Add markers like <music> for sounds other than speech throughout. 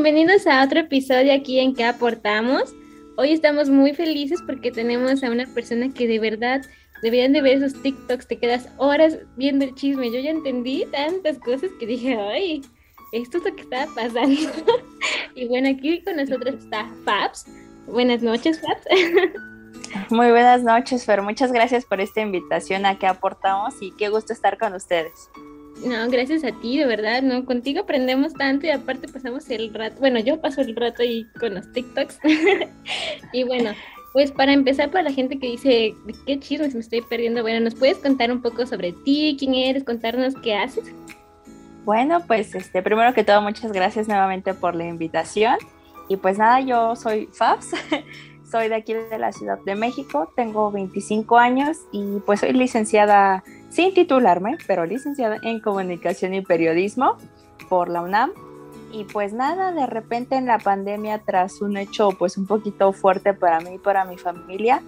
Bienvenidos a otro episodio aquí en que aportamos. Hoy estamos muy felices porque tenemos a una persona que de verdad deberían de ver esos TikToks, te quedas horas viendo el chisme. Yo ya entendí tantas cosas que dije, ay, esto es lo que estaba pasando. <laughs> y bueno, aquí con nosotros está Fabs. Buenas noches, Fabs. <laughs> Muy buenas noches, Fer. Muchas gracias por esta invitación a que aportamos y qué gusto estar con ustedes. No, gracias a ti, de verdad, ¿no? Contigo aprendemos tanto y aparte pasamos el rato, bueno, yo paso el rato ahí con los TikToks. <laughs> y bueno, pues para empezar, para la gente que dice, ¿qué chismes me estoy perdiendo? Bueno, ¿nos puedes contar un poco sobre ti, quién eres, contarnos qué haces? Bueno, pues este, primero que todo, muchas gracias nuevamente por la invitación. Y pues nada, yo soy Fabs, <laughs> soy de aquí de la Ciudad de México, tengo 25 años y pues soy licenciada sin titularme, pero licenciada en comunicación y periodismo por la UNAM. Y pues nada, de repente en la pandemia, tras un hecho pues un poquito fuerte para mí y para mi familia,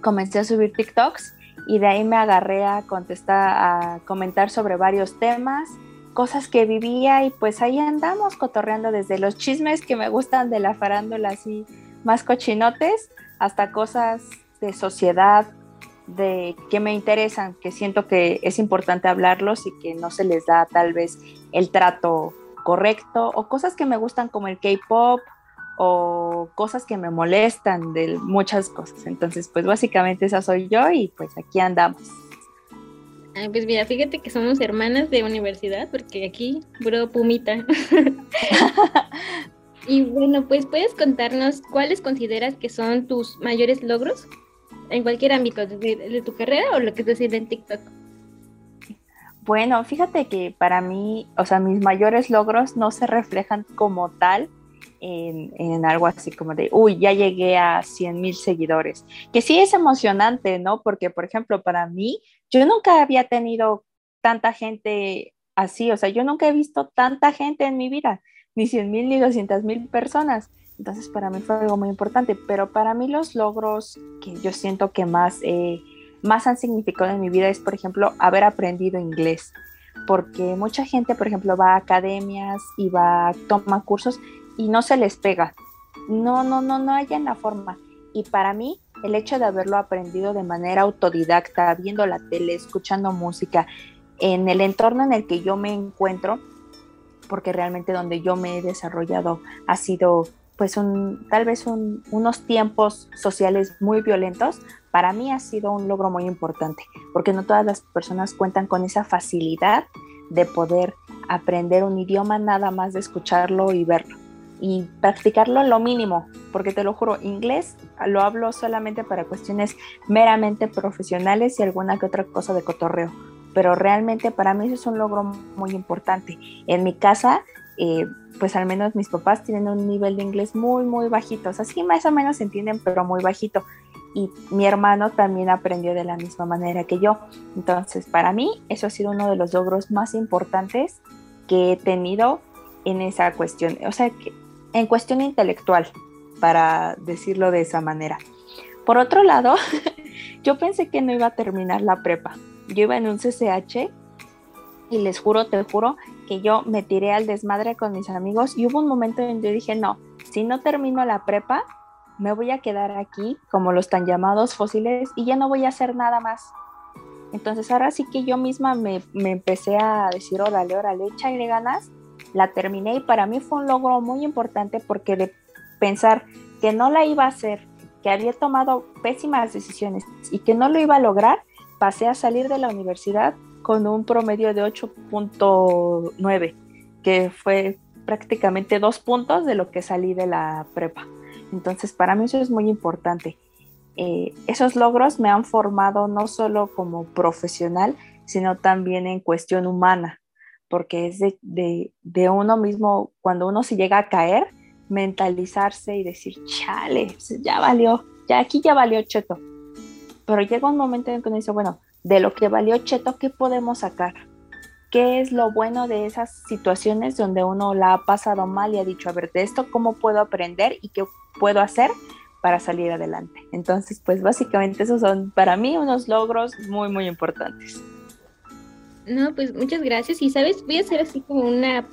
comencé a subir TikToks y de ahí me agarré a contestar, a comentar sobre varios temas, cosas que vivía y pues ahí andamos cotorreando desde los chismes que me gustan de la farándula así más cochinotes hasta cosas de sociedad, de que me interesan, que siento que es importante hablarlos y que no se les da tal vez el trato correcto o cosas que me gustan como el K-pop o cosas que me molestan de muchas cosas. Entonces, pues básicamente esa soy yo y pues aquí andamos. pues mira, fíjate que somos hermanas de universidad porque aquí, bro, pumita. <laughs> y bueno, pues puedes contarnos cuáles consideras que son tus mayores logros en cualquier ámbito, de tu carrera o lo que estás haciendo en TikTok. Bueno, fíjate que para mí, o sea, mis mayores logros no se reflejan como tal en, en, algo así como de, uy, ya llegué a 100 mil seguidores, que sí es emocionante, ¿no? Porque, por ejemplo, para mí, yo nunca había tenido tanta gente así, o sea, yo nunca he visto tanta gente en mi vida, ni 100 mil ni 200 mil personas. Entonces para mí fue algo muy importante, pero para mí los logros que yo siento que más, eh, más han significado en mi vida es, por ejemplo, haber aprendido inglés, porque mucha gente, por ejemplo, va a academias y va, toma cursos y no se les pega. No, no, no, no hay en la forma. Y para mí, el hecho de haberlo aprendido de manera autodidacta, viendo la tele, escuchando música, en el entorno en el que yo me encuentro, porque realmente donde yo me he desarrollado ha sido pues un, tal vez unos tiempos sociales muy violentos, para mí ha sido un logro muy importante, porque no todas las personas cuentan con esa facilidad de poder aprender un idioma nada más de escucharlo y verlo y practicarlo lo mínimo, porque te lo juro, inglés lo hablo solamente para cuestiones meramente profesionales y alguna que otra cosa de cotorreo, pero realmente para mí eso es un logro muy importante. En mi casa eh, pues al menos mis papás tienen un nivel de inglés muy, muy bajito. O sea, sí más o menos se entienden, pero muy bajito. Y mi hermano también aprendió de la misma manera que yo. Entonces, para mí, eso ha sido uno de los logros más importantes que he tenido en esa cuestión. O sea, en cuestión intelectual, para decirlo de esa manera. Por otro lado, <laughs> yo pensé que no iba a terminar la prepa. Yo iba en un CCH y les juro, te juro, que yo me tiré al desmadre con mis amigos y hubo un momento en que yo dije, no, si no termino la prepa, me voy a quedar aquí como los tan llamados fósiles y ya no voy a hacer nada más. Entonces ahora sí que yo misma me, me empecé a decir, órale, órale, échale ganas, la terminé y para mí fue un logro muy importante porque de pensar que no la iba a hacer, que había tomado pésimas decisiones y que no lo iba a lograr, pasé a salir de la universidad con un promedio de 8.9, que fue prácticamente dos puntos de lo que salí de la prepa. Entonces, para mí eso es muy importante. Eh, esos logros me han formado no solo como profesional, sino también en cuestión humana, porque es de, de, uno mismo, cuando uno se llega a caer, mentalizarse y decir, chale, ya valió, ya aquí ya valió cheto. Pero llega un momento en que uno dice, bueno, de lo que valió Cheto, ¿qué podemos sacar? ¿Qué es lo bueno de esas situaciones donde uno la ha pasado mal y ha dicho, a ver, de esto, ¿cómo puedo aprender y qué puedo hacer para salir adelante? Entonces, pues básicamente esos son para mí unos logros muy, muy importantes. No, pues muchas gracias. Y sabes, voy a hacer así como una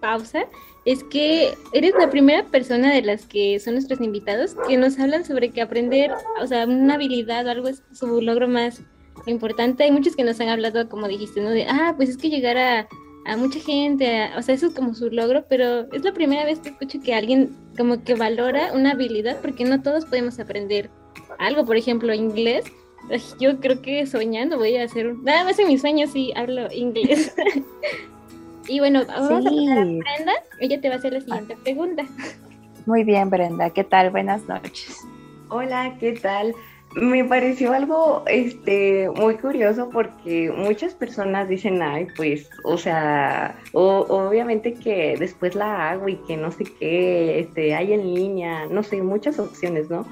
pausa es que eres la primera persona de las que son nuestros invitados que nos hablan sobre que aprender, o sea, una habilidad o algo es su logro más importante. Hay muchos que nos han hablado, como dijiste, ¿no? De, ah, pues es que llegar a, a mucha gente, o sea, eso es como su logro, pero es la primera vez que escucho que alguien como que valora una habilidad, porque no todos podemos aprender algo, por ejemplo, inglés. Yo creo que soñando voy a hacer, nada más en mis sueños sí hablo inglés. <laughs> y bueno, vamos a pasar a Brenda, ella te va a hacer la siguiente pregunta. Muy bien, Brenda, ¿qué tal? Buenas noches. Hola, ¿qué tal? Me pareció algo este, muy curioso porque muchas personas dicen, ay, pues, o sea, obviamente que después la hago y que no sé qué, este, hay en línea, no sé, muchas opciones, ¿no?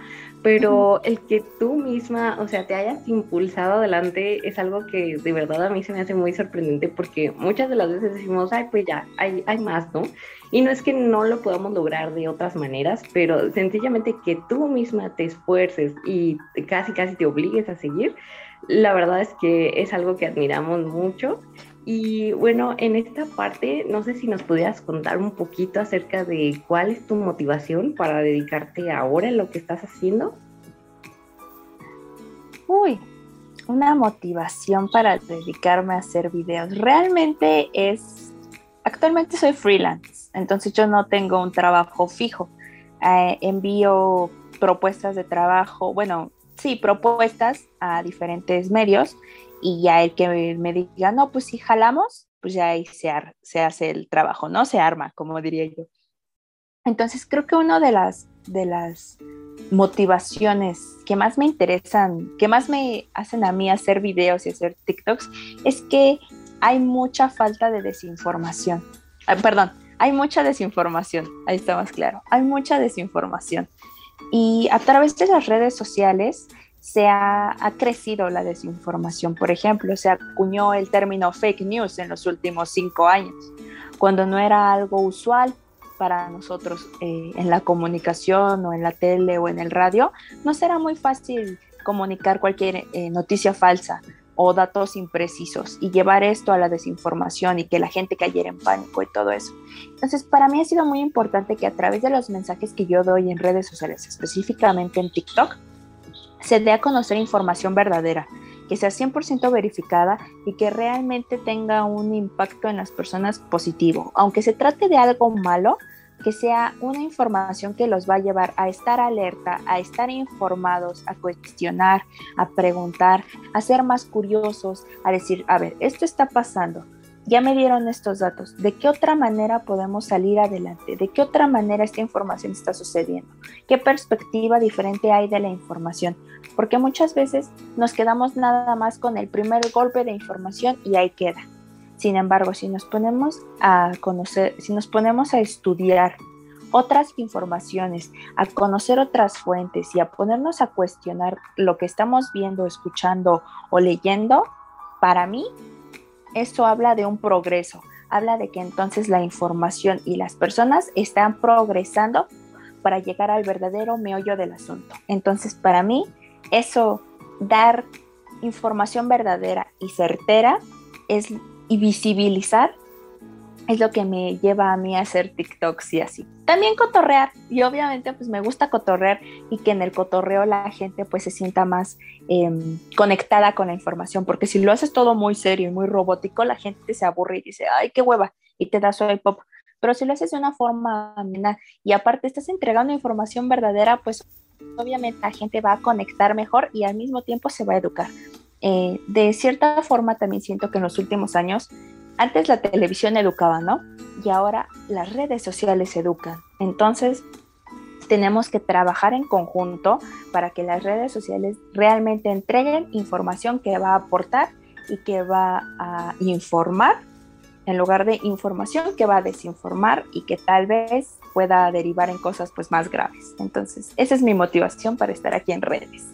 Pero el que tú misma, o sea, te hayas impulsado adelante es algo que de verdad a mí se me hace muy sorprendente porque muchas de las veces decimos, ay, pues ya, hay, hay más, ¿no? Y no es que no lo podamos lograr de otras maneras, pero sencillamente que tú misma te esfuerces y casi, casi te obligues a seguir, la verdad es que es algo que admiramos mucho y bueno, en esta parte, no sé si nos pudieras contar un poquito acerca de cuál es tu motivación para dedicarte ahora en lo que estás haciendo. Uy, una motivación para dedicarme a hacer videos. Realmente es, actualmente soy freelance, entonces yo no tengo un trabajo fijo. Eh, envío propuestas de trabajo, bueno, sí, propuestas a diferentes medios y ya el que me diga, no, pues si jalamos, pues ya ahí se, se hace el trabajo, ¿no? Se arma, como diría yo. Entonces creo que una de las, de las motivaciones que más me interesan, que más me hacen a mí hacer videos y hacer TikToks, es que hay mucha falta de desinformación. Ah, perdón, hay mucha desinformación, ahí está más claro, hay mucha desinformación. Y a través de las redes sociales se ha, crecido la desinformación. Por ejemplo, se acuñó el término fake news en los últimos cinco años, cuando no era algo usual para nosotros eh, en la comunicación o en la tele o en el radio, no será muy fácil comunicar cualquier eh, noticia falsa o datos imprecisos y llevar esto a la desinformación y que la gente cayera en pánico y todo eso. Entonces, para mí ha sido muy importante que a través de los mensajes que yo doy en redes sociales, específicamente en TikTok, se dé a conocer información verdadera, que sea 100% verificada y que realmente tenga un impacto en las personas positivo. Aunque se trate de algo malo, que sea una información que los va a llevar a estar alerta, a estar informados, a cuestionar, a preguntar, a ser más curiosos, a decir, a ver, esto está pasando, ya me dieron estos datos, ¿de qué otra manera podemos salir adelante? ¿De qué otra manera esta información está sucediendo? ¿Qué perspectiva diferente hay de la información? Porque muchas veces nos quedamos nada más con el primer golpe de información y ahí queda. Sin embargo, si nos ponemos a conocer, si nos ponemos a estudiar otras informaciones, a conocer otras fuentes y a ponernos a cuestionar lo que estamos viendo, escuchando o leyendo, para mí esto habla de un progreso, habla de que entonces la información y las personas están progresando para llegar al verdadero meollo del asunto. Entonces, para mí, eso, dar información verdadera y certera es, y visibilizar es lo que me lleva a mí a hacer TikToks y así. También cotorrear y obviamente pues me gusta cotorrear y que en el cotorreo la gente pues se sienta más em, conectada con la información porque si lo haces todo muy serio y muy robótico la gente se aburre y dice ay qué hueva y te da su pop. Pero si lo haces de una forma amena y aparte estás entregando información verdadera pues obviamente la gente va a conectar mejor y al mismo tiempo se va a educar. Eh, de cierta forma también siento que en los últimos años antes la televisión educaba, ¿no? Y ahora las redes sociales educan. Entonces, tenemos que trabajar en conjunto para que las redes sociales realmente entreguen información que va a aportar y que va a informar en lugar de información que va a desinformar y que tal vez pueda derivar en cosas pues más graves. Entonces, esa es mi motivación para estar aquí en redes.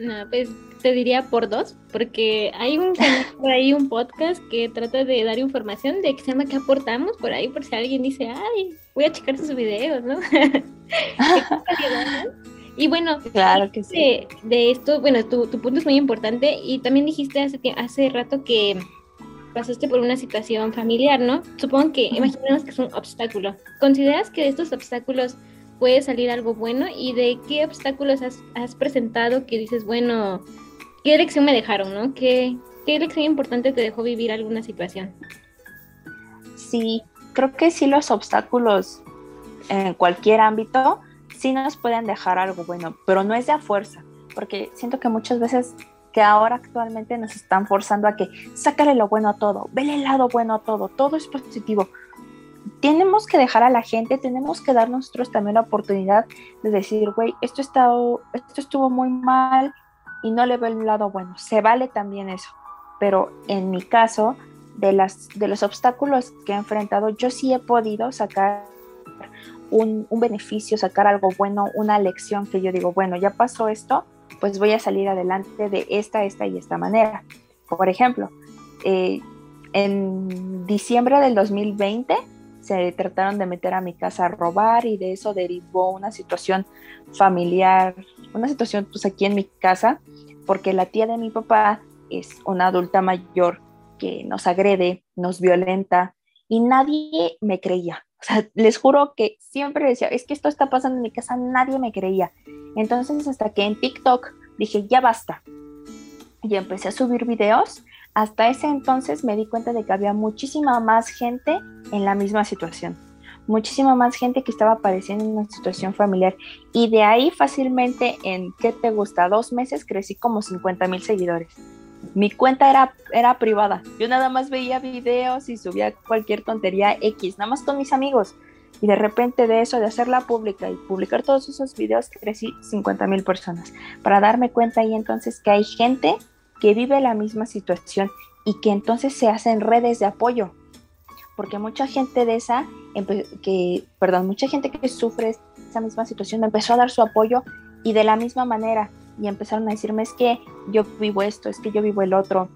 No, pues te diría por dos, porque hay un <laughs> por ahí un podcast que trata de dar información de que se llama ¿Qué aportamos? Por ahí, por si alguien dice, ay, voy a checar sus videos, ¿no? <laughs> y bueno, claro que sí. de, esto, bueno, tu, tu, punto es muy importante y también dijiste hace, hace rato que pasaste por una situación familiar, ¿no? Supongo que, imaginemos que es un obstáculo. ¿Consideras que de estos obstáculos puede salir algo bueno? ¿Y de qué obstáculos has, presentado que dices, bueno, qué lección me dejaron, ¿no? ¿Qué, ¿Qué lección importante te dejó vivir alguna situación? Sí, creo que sí los obstáculos en cualquier ámbito sí nos pueden dejar algo bueno, pero no es de a fuerza, porque siento que muchas veces que ahora actualmente nos están forzando a que sácale lo bueno a todo, vele el lado bueno a todo, todo es positivo. Tenemos que dejar a la gente, tenemos que dar nosotros también la oportunidad de decir, güey, esto, estuvo muy mal y no le veo el lado bueno. Se vale también eso. Pero en mi caso, de, las, de los obstáculos que he enfrentado, yo sí he podido sacar un, beneficio, sacar algo bueno, una lección que yo digo, bueno, ya pasó esto, pues voy a salir adelante de esta, esta y esta manera. Por ejemplo, eh, en diciembre del 2020 se trataron de meter a mi casa a robar y de eso derivó una situación familiar, una situación pues aquí en mi casa, porque la tía de mi papá es una adulta mayor que nos agrede, nos violenta y nadie me creía. O sea, les juro que siempre decía, es que esto está pasando en mi casa, nadie me creía. Entonces, hasta que en TikTok dije, ya basta. Y empecé a subir videos. Hasta ese entonces me di cuenta de que había muchísima más gente en la misma situación. Muchísima más gente que estaba apareciendo en una situación familiar. Y de ahí fácilmente, en qué te gusta, dos meses, crecí como 50 mil seguidores mi cuenta era, era privada. Yo nada más veía videos y subía cualquier tontería X, nada más con mis amigos. Y de repente de eso, de hacerla pública y publicar todos esos videos, crecí 50 mil personas. Para darme cuenta ahí entonces que hay gente que vive la misma situación y que entonces se hacen redes de apoyo. Porque mucha gente de esa, que, perdón, mucha gente que sufre esa misma situación empezó a dar su apoyo y de la misma manera y empezaron a decirme es que yo vivo esto, es que yo vivo el otro.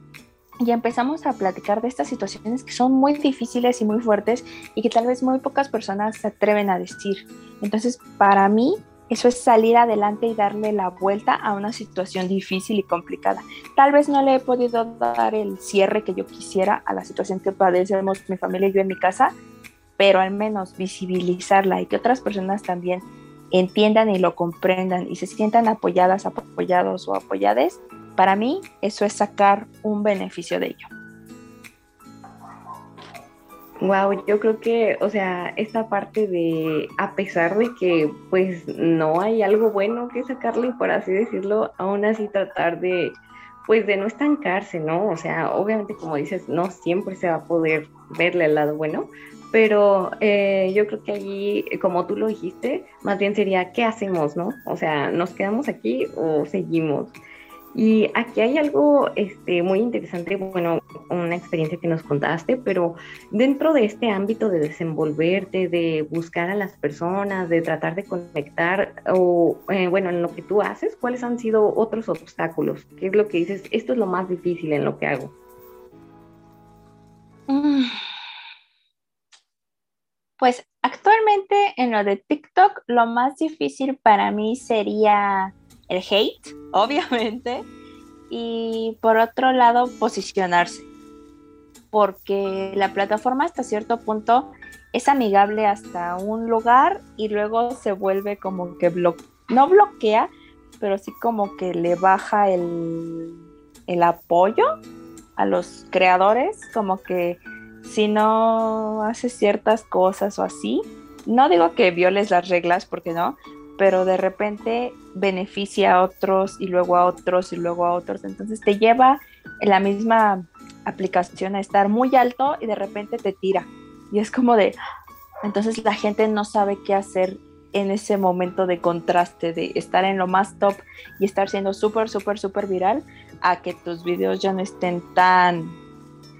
Y empezamos a platicar de estas situaciones que son muy difíciles y muy fuertes y que tal vez muy pocas personas se atreven a decir. Entonces, para mí, eso es salir adelante y darle la vuelta a una situación difícil y complicada. Tal vez no le he podido dar el cierre que yo quisiera a la situación que padecemos mi familia y yo en mi casa, pero al menos visibilizarla y que otras personas también entiendan y lo comprendan y se sientan apoyadas, apoyados o apoyadas, para mí eso es sacar un beneficio de ello. Wow, yo creo que, o sea, esta parte de, a pesar de que pues no hay algo bueno que sacarle, por así decirlo, aún así tratar de, pues de no estancarse, ¿no? O sea, obviamente como dices, no siempre se va a poder verle el lado bueno, pero eh, yo creo que allí, como tú lo dijiste, más bien sería, ¿qué hacemos, no? O sea, ¿nos quedamos aquí o seguimos? Y aquí hay algo este, muy interesante, bueno, una experiencia que nos contaste, pero dentro de este ámbito de desenvolverte, de buscar a las personas, de tratar de conectar, o eh, bueno, en lo que tú haces, ¿cuáles han sido otros obstáculos? ¿Qué es lo que dices? Esto es lo más difícil en lo que hago. Mm. Pues actualmente en lo de TikTok lo más difícil para mí sería el hate, <laughs> obviamente, y por otro lado posicionarse, porque la plataforma hasta cierto punto es amigable hasta un lugar y luego se vuelve como que no bloquea, pero sí como que le baja el, el apoyo a los creadores, como que si no haces ciertas cosas o así, no digo que violes las reglas, porque no, pero de repente beneficia a otros y luego a otros y luego a otros. Entonces te lleva en la misma aplicación a estar muy alto y de repente te tira. Y es como de, entonces la gente no sabe qué hacer en ese momento de contraste, de estar en lo más top y estar siendo súper, súper, súper viral, a que tus videos ya no estén tan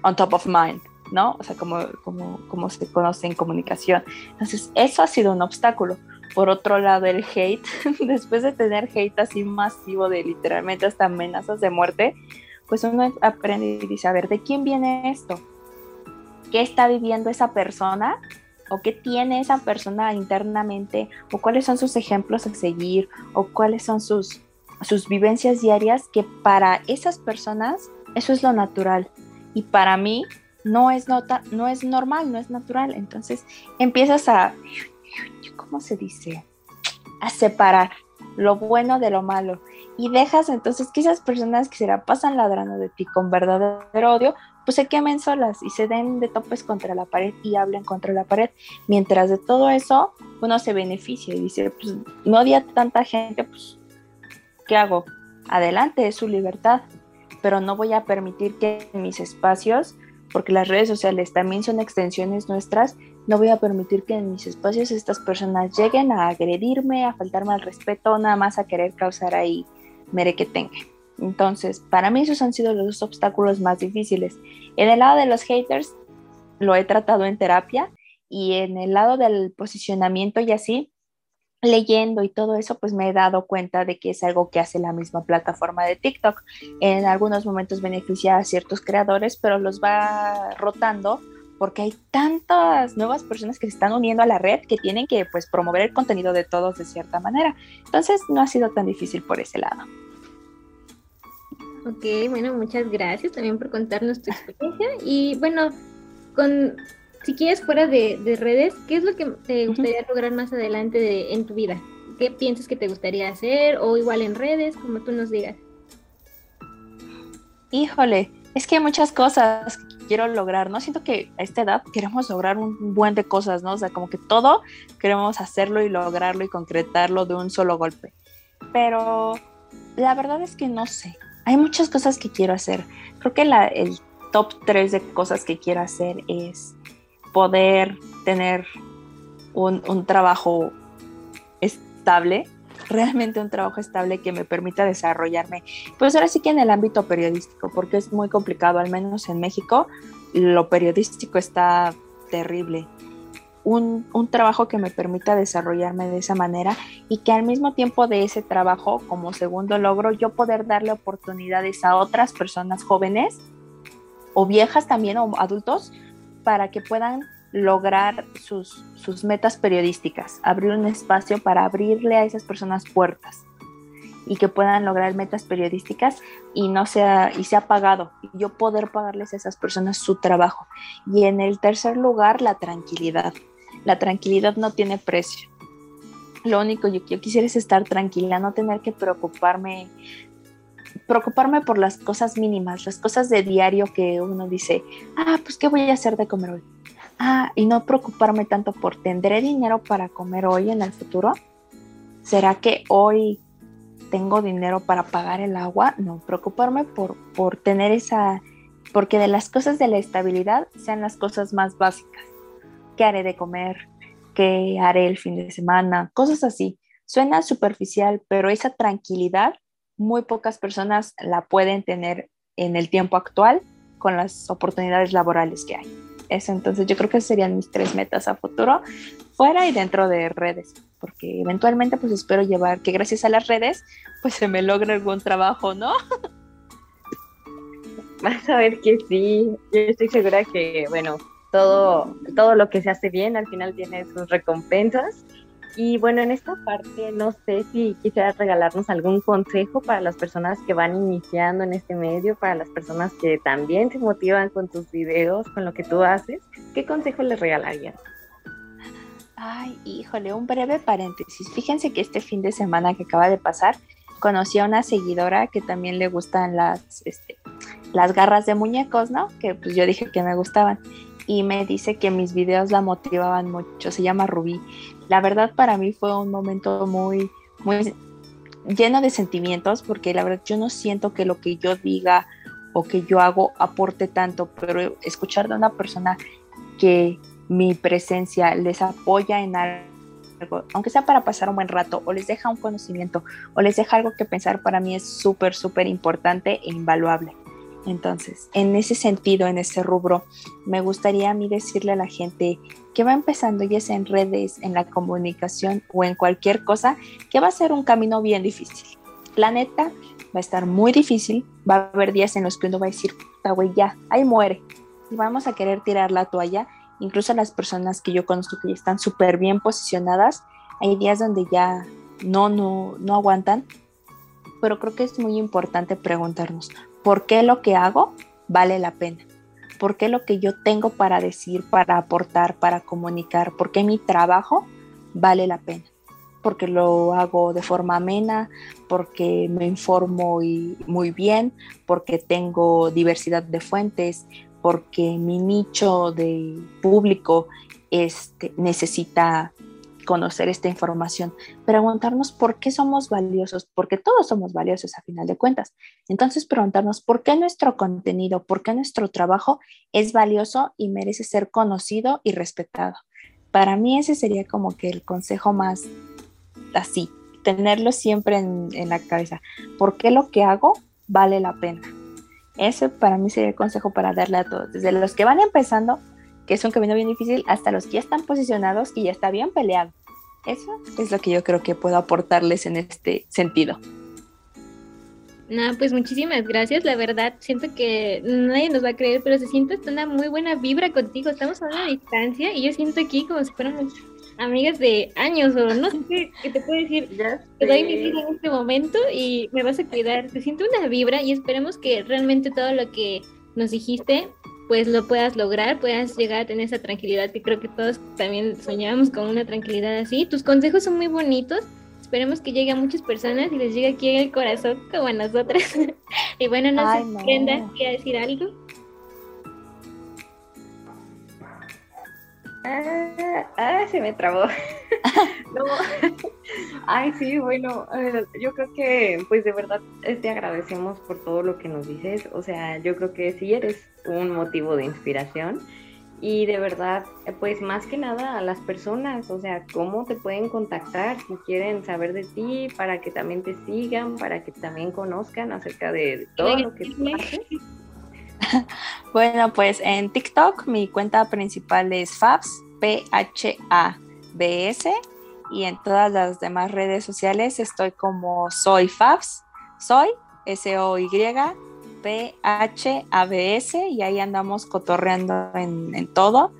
on top of mind. ¿no? O sea, como, como, como se conoce en comunicación. Entonces, eso ha sido un obstáculo. Por otro lado, el hate, <laughs> después de tener hate así masivo de literalmente hasta amenazas de muerte, pues uno aprende y dice, a ver, ¿de quién viene esto? ¿Qué está viviendo esa persona? ¿O qué tiene esa persona internamente? ¿O cuáles son sus ejemplos a seguir? ¿O cuáles son sus, sus vivencias diarias que para esas personas eso es lo natural? Y para mí no es, nota, no es normal, no es natural. Entonces empiezas a, ¿cómo se dice? A separar lo bueno de lo malo. Y dejas entonces que esas personas que se la pasan ladrando de ti con verdadero odio, pues se quemen solas y se den de topes contra la pared y hablen contra la pared. Mientras de todo eso, uno se beneficia y dice, pues no odia tanta gente, pues, ¿qué hago? Adelante, es su libertad, pero no voy a permitir que en mis espacios, porque las redes sociales también son extensiones nuestras, no voy a permitir que en mis espacios estas personas lleguen a agredirme, a faltarme al respeto, nada más a querer causar ahí mere que tenga. Entonces, para mí esos han sido los dos obstáculos más difíciles. En el lado de los haters, lo he tratado en terapia y en el lado del posicionamiento y así, leyendo y todo eso, pues me he dado cuenta de que es algo que hace la misma plataforma de TikTok. En algunos momentos beneficia a ciertos creadores, pero los va rotando porque hay tantas nuevas personas que se están uniendo a la red que tienen que pues promover el contenido de todos de cierta manera. Entonces no ha sido tan difícil por ese lado. Ok, bueno, muchas gracias también por contarnos tu experiencia. Y bueno, con si quieres fuera de, redes, ¿qué es lo que te gustaría lograr más adelante en tu vida? ¿Qué piensas que te gustaría hacer? O igual en redes, como tú nos digas. Híjole, es que hay muchas cosas que quiero lograr, ¿no? Siento que a esta edad queremos lograr un buen de cosas, ¿no? O sea, como que todo queremos hacerlo y lograrlo y concretarlo de un solo golpe. Pero la verdad es que no sé hay muchas cosas que quiero hacer. Creo que la, el top 3 de cosas que quiero hacer es poder tener un, un trabajo estable, realmente un trabajo estable que me permita desarrollarme, pues ahora sí que en el ámbito periodístico, porque es muy complicado, al menos en México, lo periodístico está terrible. Un, trabajo que me permita desarrollarme de esa manera y que al mismo tiempo de ese trabajo, como segundo logro, yo poder darle oportunidades a otras personas jóvenes o viejas también o adultos para que puedan lograr sus, sus metas periodísticas, abrir un espacio para abrirle a esas personas puertas y que puedan lograr metas periodísticas y no sea y sea pagado yo poder pagarles a esas personas su trabajo y en el tercer lugar la tranquilidad la tranquilidad no tiene precio. Lo único que yo quisiera es estar tranquila, no tener que preocuparme, preocuparme por las cosas mínimas, las cosas de diario que uno dice, ah, pues qué voy a hacer de comer hoy. Ah, y no preocuparme tanto por tendré dinero para comer hoy en el futuro. ¿Será que hoy tengo dinero para pagar el agua? No, preocuparme por, por tener esa, porque de las cosas de la estabilidad sean las cosas más básicas qué haré de comer, qué haré el fin de semana, cosas así. Suena superficial, pero esa tranquilidad muy pocas personas la pueden tener en el tiempo actual con las oportunidades laborales que hay. Eso, entonces yo creo que serían mis tres metas a futuro, fuera y dentro de redes, porque eventualmente pues espero llevar que gracias a las redes pues se me logre algún trabajo, ¿no? <laughs> Vas a ver que sí, yo estoy segura que, bueno, todo, todo lo que se hace bien al final tiene sus recompensas. Y bueno, en esta parte no sé si quisieras regalarnos algún consejo para las personas que van iniciando en este medio, para las personas que también se motivan con tus videos, con lo que tú haces. ¿Qué consejo les regalarías? Ay, híjole, un breve paréntesis. Fíjense que este fin de semana que acaba de pasar, conocí a una seguidora que también le gustan las, este, las garras de muñecos, ¿no? Que pues yo dije que me gustaban y me dice que mis videos la motivaban mucho. Se llama Rubí. La verdad para mí fue un momento muy, muy lleno de sentimientos porque la verdad yo no siento que lo que yo diga o que yo hago aporte tanto, pero escuchar de una persona que mi presencia les apoya en algo, aunque sea para pasar un buen rato, o les deja un conocimiento, o les deja algo que pensar, para mí es súper, súper importante e invaluable. Entonces, en ese sentido, en ese rubro, me gustaría a mí decirle a la gente que va empezando ya sea en redes, en la comunicación o en cualquier cosa, que va a ser un camino bien difícil. La neta va a estar muy difícil, va a haber días en los que uno va a decir, puta güey, ya, ahí muere. Y vamos a querer tirar la toalla. Incluso las personas que yo conozco que ya están súper bien posicionadas, hay días donde ya no, no, no aguantan. Pero creo que es muy importante preguntarnos, por qué lo que hago vale la pena. por qué lo que yo tengo para decir, para aportar, para comunicar, por qué mi trabajo vale la pena. Porque lo hago de forma amena, porque me informo muy bien, porque tengo diversidad de fuentes, porque mi nicho de público este, necesita conocer esta información, preguntarnos por qué somos valiosos, porque todos somos valiosos a final de cuentas. Entonces, preguntarnos por qué nuestro contenido, por qué nuestro trabajo es valioso y merece ser conocido y respetado. Para mí ese sería como que el consejo más así, tenerlo siempre en, la cabeza. ¿Por qué lo que hago vale la pena? Ese para mí sería el consejo para darle a todos, desde los que van empezando que es un camino bien difícil, hasta los que ya están posicionados y ya está bien peleado. Eso es lo que yo creo que puedo aportarles en este sentido. No, pues muchísimas gracias. La verdad, siento que nadie nos va a creer, pero se siente una muy buena vibra contigo. Estamos a una distancia y yo siento aquí como si fuéramos amigas de años o no sé qué, te puedo decir. te doy mi vida en este momento y me vas a cuidar. Se siente una vibra y esperemos que realmente todo lo que nos dijiste pues lo puedas lograr, puedas llegar a tener esa tranquilidad que creo que todos también soñamos con una tranquilidad así. Tus consejos son muy bonitos. Esperemos que llegue a muchas personas y les llegue aquí en el corazón como a nosotras. <laughs> y bueno, no sé, no. Brenda, decir algo? Ah, ah, se me trabó. <laughs> no. Ay, sí, bueno, eh, yo creo que pues de verdad eh, te agradecemos por todo lo que nos dices. O sea, yo creo que sí eres un motivo de inspiración. Y de verdad, eh, pues más que nada a las personas, o sea, cómo te pueden contactar si quieren saber de ti, para que también te sigan, para que también conozcan acerca de todo lo que tú haces. <laughs> Bueno, pues en TikTok mi cuenta principal es Fabs, P-H-A-B-S, y en todas las demás redes sociales estoy como Soy Fabs, Soy, S-O-Y, P-H-A-B-S, y ahí andamos cotorreando en, todo.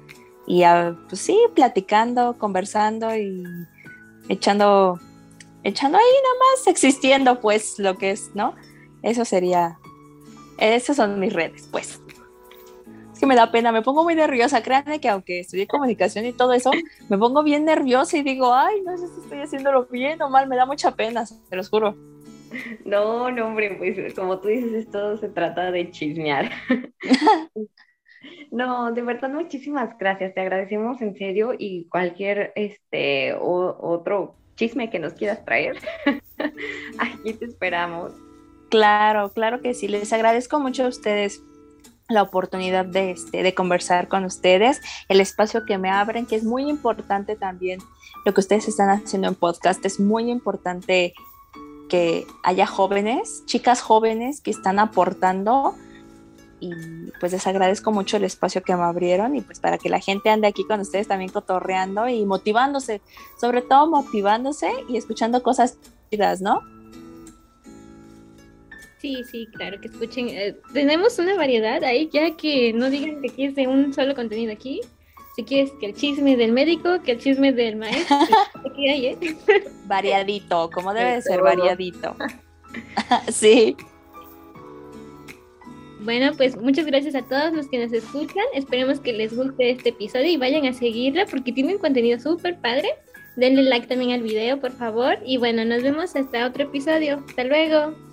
Y ah, pues sí, platicando, conversando y echando, echando ahí nada más, existiendo, pues lo que es, ¿no? Eso sería esas son mis redes, pues. Es que me da pena, me pongo muy nerviosa. Créanme que aunque estudié comunicación y todo eso, me pongo bien nerviosa y digo, ay, no sé si estoy haciéndolo bien o mal, me da mucha pena, te los juro. No, no, hombre, pues como tú dices, esto se trata de chismear. <laughs> No, de verdad, muchísimas gracias. Te agradecemos en serio y cualquier este otro chisme que nos quieras traer, <laughs> aquí te esperamos. Claro, claro que sí. Les agradezco mucho a ustedes la oportunidad de, este, de conversar con ustedes, el espacio que me abren, que es muy importante también lo que ustedes están haciendo en podcast. Es muy importante que haya jóvenes, chicas jóvenes que están aportando y pues les agradezco mucho el espacio que me abrieron y pues para que la gente ande aquí con ustedes también cotorreando y motivándose, sobre todo motivándose y escuchando cosas chidas, ¿no? Sí, sí, claro, que escuchen. Eh, tenemos una variedad ahí, ya que no digan que aquí es de un solo contenido aquí. Si quieres que el chisme del médico, que el chisme del maestro, <laughs> aquí hay, ¿eh? Variadito, como debe de ser, variadito. <laughs> sí. Bueno, pues muchas gracias a todos los que nos escuchan. Esperemos que les guste este episodio y vayan a seguirla porque tiene un contenido súper padre. Denle like también al video, por favor. Y bueno, nos vemos hasta otro episodio. Hasta luego.